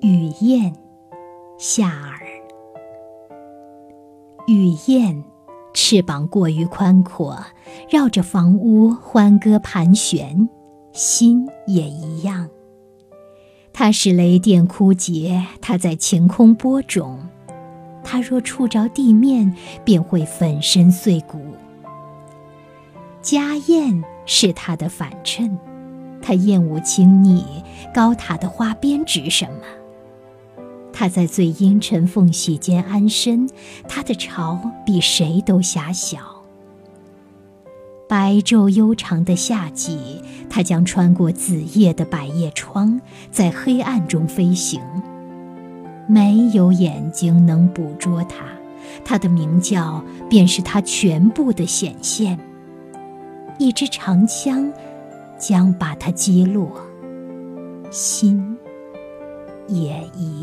雨燕，夏尔。雨燕，翅膀过于宽阔，绕着房屋欢歌盘旋，心也一样。它使雷电枯竭，它在晴空播种。它若触着地面，便会粉身碎骨。家燕是它的反衬，它厌恶轻昵，高塔的花边指什么？它在最阴沉缝隙间安身，它的巢比谁都狭小。白昼悠长的夏季，它将穿过紫夜的百叶窗，在黑暗中飞行。没有眼睛能捕捉它，它的鸣叫便是它全部的显现。一支长枪将把它击落，心也一。